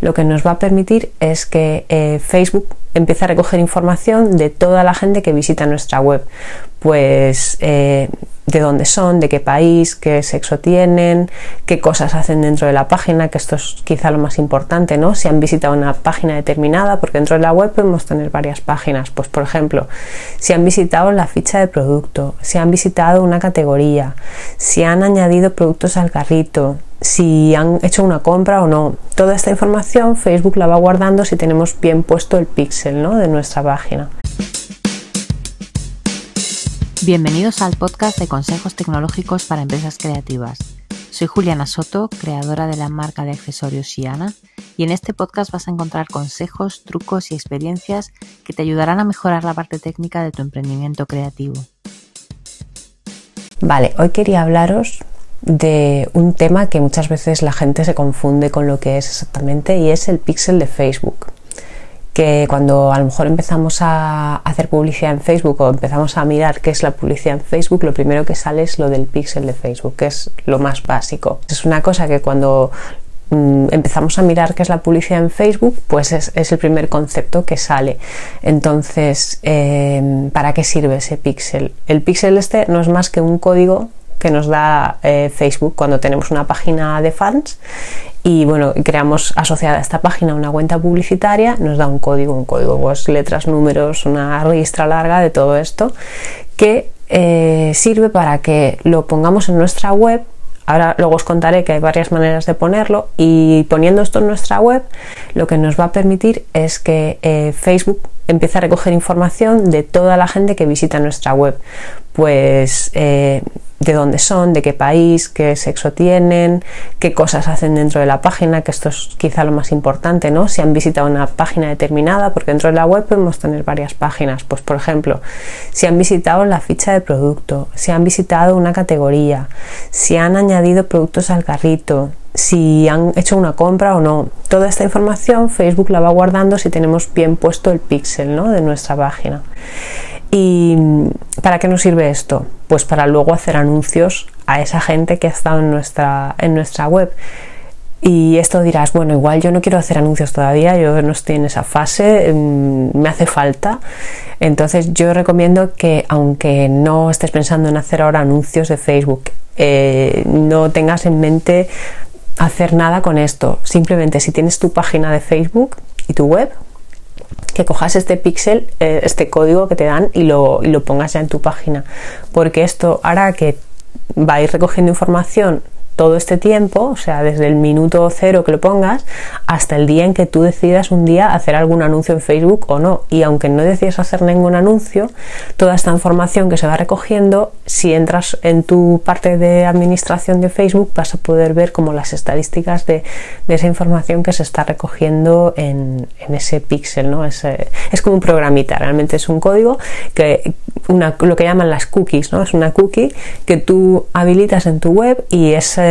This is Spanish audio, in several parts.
lo que nos va a permitir es que eh, Facebook empiece a recoger información de toda la gente que visita nuestra web. Pues eh, de dónde son, de qué país, qué sexo tienen, qué cosas hacen dentro de la página, que esto es quizá lo más importante, ¿no? Si han visitado una página determinada, porque dentro de la web podemos tener varias páginas. Pues por ejemplo, si han visitado la ficha de producto, si han visitado una categoría, si han añadido productos al carrito, si han hecho una compra o no. Toda esta información Facebook la va guardando si tenemos bien puesto el pixel ¿no? de nuestra página. Bienvenidos al podcast de consejos tecnológicos para empresas creativas. Soy Juliana Soto, creadora de la marca de accesorios Shiana, y en este podcast vas a encontrar consejos, trucos y experiencias que te ayudarán a mejorar la parte técnica de tu emprendimiento creativo. Vale, hoy quería hablaros de un tema que muchas veces la gente se confunde con lo que es exactamente y es el pixel de Facebook. Que cuando a lo mejor empezamos a hacer publicidad en Facebook o empezamos a mirar qué es la publicidad en Facebook, lo primero que sale es lo del pixel de Facebook, que es lo más básico. Es una cosa que cuando mm, empezamos a mirar qué es la publicidad en Facebook, pues es, el primer concepto que sale. Entonces, eh, ¿para qué sirve ese pixel? El pixel este no es más que un código que nos da eh, Facebook cuando tenemos una página de fans y bueno, creamos asociada a esta página una cuenta publicitaria, nos da un código, un código, pues letras, números, una registra larga de todo esto que eh, sirve para que lo pongamos en nuestra web Ahora luego os contaré que hay varias maneras de ponerlo y poniendo esto en nuestra web lo que nos va a permitir es que eh, Facebook empiece a recoger información de toda la gente que visita nuestra web. Pues eh, de dónde son, de qué país, qué sexo tienen, qué cosas hacen dentro de la página, que esto es quizá lo más importante, ¿no? Si han visitado una página determinada, porque dentro de la web podemos tener varias páginas. Pues por ejemplo, si han visitado la ficha de producto, si han visitado una categoría, si han añadido productos al carrito, si han hecho una compra o no. Toda esta información Facebook la va guardando si tenemos bien puesto el pixel ¿no? de nuestra página. ¿Y para qué nos sirve esto? Pues para luego hacer anuncios a esa gente que ha estado en nuestra, en nuestra web. Y esto dirás, bueno, igual yo no quiero hacer anuncios todavía, yo no estoy en esa fase, mm, me hace falta. Entonces yo recomiendo que aunque no estés pensando en hacer ahora anuncios de Facebook, eh, no tengas en mente hacer nada con esto. Simplemente si tienes tu página de Facebook y tu web, que cojas este pixel, eh, este código que te dan y lo, y lo pongas ya en tu página. Porque esto hará que va recogiendo información todo este tiempo, o sea, desde el minuto cero que lo pongas hasta el día en que tú decidas un día hacer algún anuncio en Facebook o no. Y aunque no decidas hacer ningún anuncio, toda esta información que se va recogiendo, si entras en tu parte de administración de Facebook, vas a poder ver como las estadísticas de, esa información que se está recogiendo en, ese píxel, ¿no? Es, es como un programita, realmente es un código que una, lo que llaman las cookies, ¿no? Es una cookie que tú habilitas en tu web y ese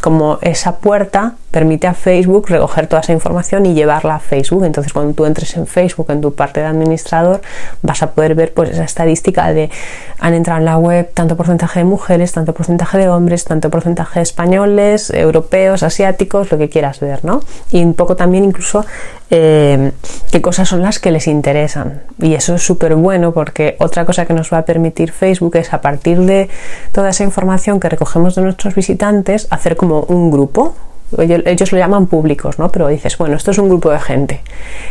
como esa puerta permite a Facebook recoger toda esa información y llevarla a Facebook. Entonces, cuando tú entres en Facebook, en tu parte de administrador, vas a poder ver pues esa estadística de han entrado en la web tanto porcentaje de mujeres, tanto porcentaje de hombres, tanto porcentaje de españoles, europeos, asiáticos, lo que quieras ver, ¿no? Y un poco también incluso eh, qué cosas son las que les interesan. Y eso es súper bueno porque otra cosa que nos va a permitir Facebook es a partir de toda esa información que recogemos de nuestros visitantes, hacer como un grupo ellos, lo llaman públicos, ¿no? Pero dices, bueno, esto es un grupo de gente.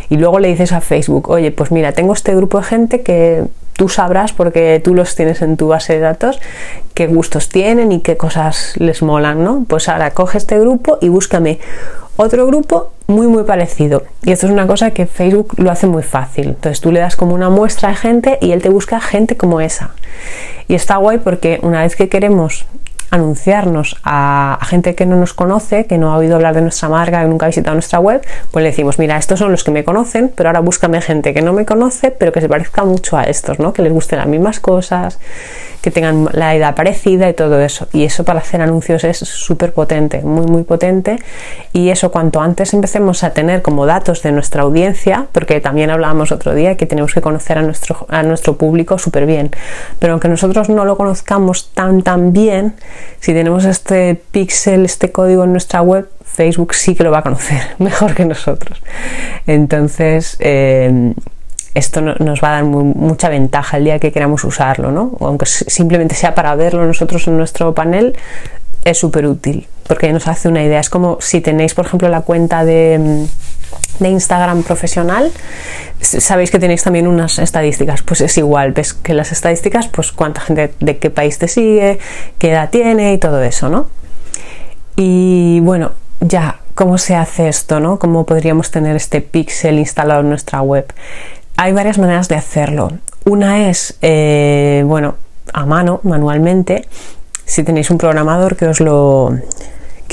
Y luego le dices a Facebook, oye, pues mira, tengo este grupo de gente que tú sabrás, porque tú los tienes en tu base de datos, qué gustos tienen y qué cosas les molan, ¿no? Pues ahora coge este grupo y búscame otro grupo muy muy parecido. Y esto es una cosa que Facebook lo hace muy fácil. Entonces tú le das como una muestra de gente y él te busca gente como esa. Y está guay porque una vez que queremos anunciarnos a, gente que no nos conoce, que no ha oído hablar de nuestra marca, que nunca ha visitado nuestra web, pues le decimos, mira, estos son los que me conocen, pero ahora búscame gente que no me conoce, pero que se parezca mucho a estos, ¿no? Que les gusten las mismas cosas, que tengan la edad parecida y todo eso. Y eso para hacer anuncios es súper potente, muy, muy potente. Y eso cuanto antes empecemos a tener como datos de nuestra audiencia, porque también hablábamos otro día que tenemos que conocer a nuestro, a nuestro público súper bien. Pero aunque nosotros no lo conozcamos tan, tan bien, Si tenemos este pixel, este código en nuestra web, Facebook sí que lo va a conocer mejor que nosotros. Entonces, eh, esto nos va a dar mucha ventaja el día que queramos usarlo, ¿no? aunque simplemente sea para verlo nosotros en nuestro panel, es súper útil porque nos hace una idea. Es como si tenéis, por ejemplo, la cuenta de, de, Instagram profesional, sabéis que tenéis también unas estadísticas. Pues es igual, ves que las estadísticas, pues cuánta gente de qué país te sigue, qué edad tiene y todo eso, ¿no? Y bueno, ya, ¿cómo se hace esto, no? ¿Cómo podríamos tener este pixel instalado en nuestra web? Hay varias maneras de hacerlo. Una es, eh, bueno, a mano, manualmente, si tenéis un programador que os lo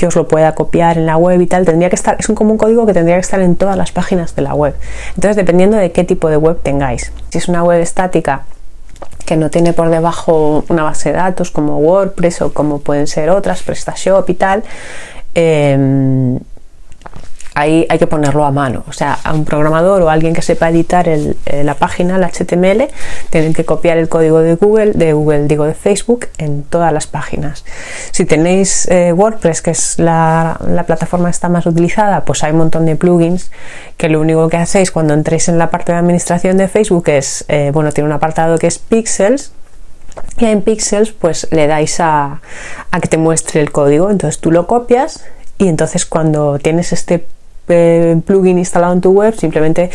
que os lo pueda copiar en la web y tal, tendría que estar, es un común código que tendría que estar en todas las páginas de la web. Entonces, dependiendo de qué tipo de web tengáis. Si es una web estática que no tiene por debajo una base de datos como WordPress o como pueden ser otras, PrestaShop y tal, eh, ahí hay que ponerlo a mano. O sea, a un programador o alguien que sepa editar eh, la página, el HTML, tienen que copiar el código de Google, de Google, digo de Facebook, en todas las páginas. Si tenéis eh, WordPress, que es la, plataforma que está más utilizada, pues hay un montón de plugins que lo único que hacéis cuando entréis en la parte de administración de Facebook es, eh, bueno, tiene un apartado que es Pixels, y en Pixels pues le dais a, a que te muestre el código. Entonces tú lo copias y entonces cuando tienes este plugin instalado en tu web, simplemente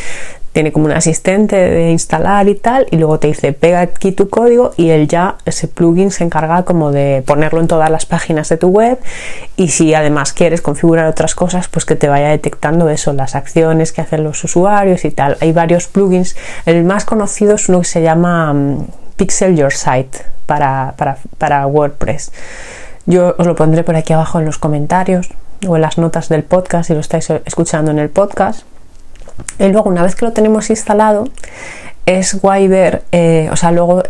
tiene como un asistente de instalar y tal, y luego te dice pega aquí tu código y él ya, ese plugin se encarga como de ponerlo en todas las páginas de tu web y si además quieres configurar otras cosas, pues que te vaya detectando eso, las acciones que hacen los usuarios y tal. Hay varios plugins, el más conocido es uno que se llama mm, Pixel Your Site para, para, para WordPress. Yo os lo pondré por aquí abajo en los comentarios o en las notas del podcast si lo estáis escuchando en el podcast. Y luego, una vez que lo tenemos instalado, es guay ver, eh, o sea, luego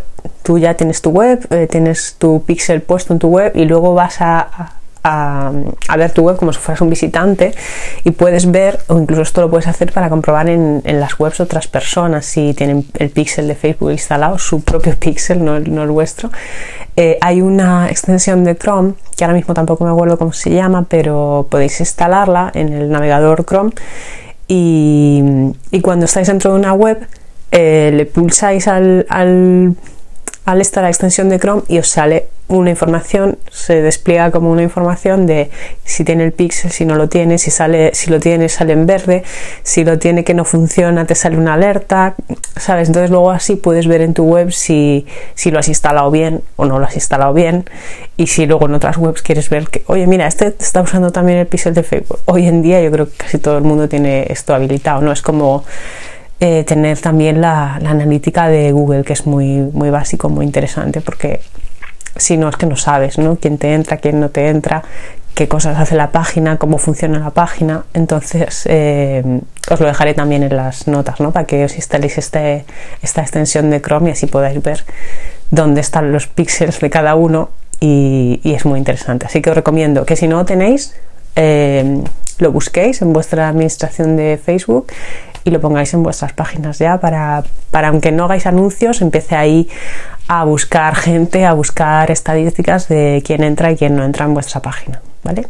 tú ya tienes tu web, eh, tienes tu pixel puesto en tu web y luego vas a, a, ver tu web como si fueras un visitante y puedes ver, o incluso esto lo puedes hacer para comprobar en, las webs otras personas si tienen el pixel de Facebook instalado, su propio pixel, no el, no el vuestro. Eh, hay una extensión de Chrome, que ahora mismo tampoco me acuerdo cómo se llama, pero podéis instalarla en el navegador Chrome y, cuando estáis dentro de una web eh, le pulsáis al, al, al esta la extensión de Chrome y os sale una información, se despliega como una información de si tiene el pixel, si no lo tiene, si sale, si lo tiene, sale en verde, si lo tiene que no funciona, te sale una alerta, ¿sabes? Entonces luego así puedes ver en tu web si, si lo has instalado bien o no lo has instalado bien. Y si luego en otras webs quieres ver que, oye, mira, este está usando también el pixel de Facebook. Hoy en día yo creo que casi todo el mundo tiene esto habilitado, ¿no? Es como eh, tener también la, la, analítica de Google, que es muy, muy básico, muy interesante, porque si no es que no sabes, ¿no? Quién te entra, quién no te entra, qué cosas hace la página, cómo funciona la página. Entonces, eh, os lo dejaré también en las notas, ¿no? Para que os instaléis este, esta extensión de Chrome y así podáis ver dónde están los píxeles de cada uno y, es muy interesante. Así que os recomiendo que si no lo tenéis, eh, lo busquéis en vuestra administración de Facebook y lo pongáis en vuestras páginas ya para, para aunque no hagáis anuncios, empiece ahí a buscar gente, a buscar estadísticas de quién entra y quién no entra en vuestra página, ¿vale?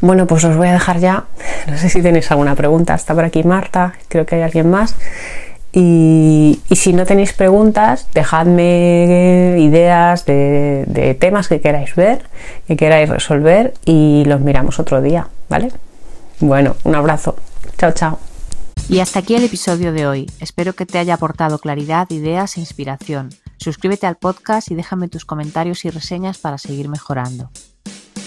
Bueno, pues os voy a dejar ya. No sé si tenéis alguna pregunta. Está por aquí Marta, creo que hay alguien más. Y, si no tenéis preguntas, dejadme ideas de, de, temas que queráis ver, que queráis resolver y los miramos otro día, ¿vale? Bueno, un abrazo. Chao, chao. Y hasta aquí el episodio de hoy. Espero que te haya aportado claridad, ideas e inspiración. Suscríbete al podcast y déjame tus comentarios y reseñas para seguir mejorando.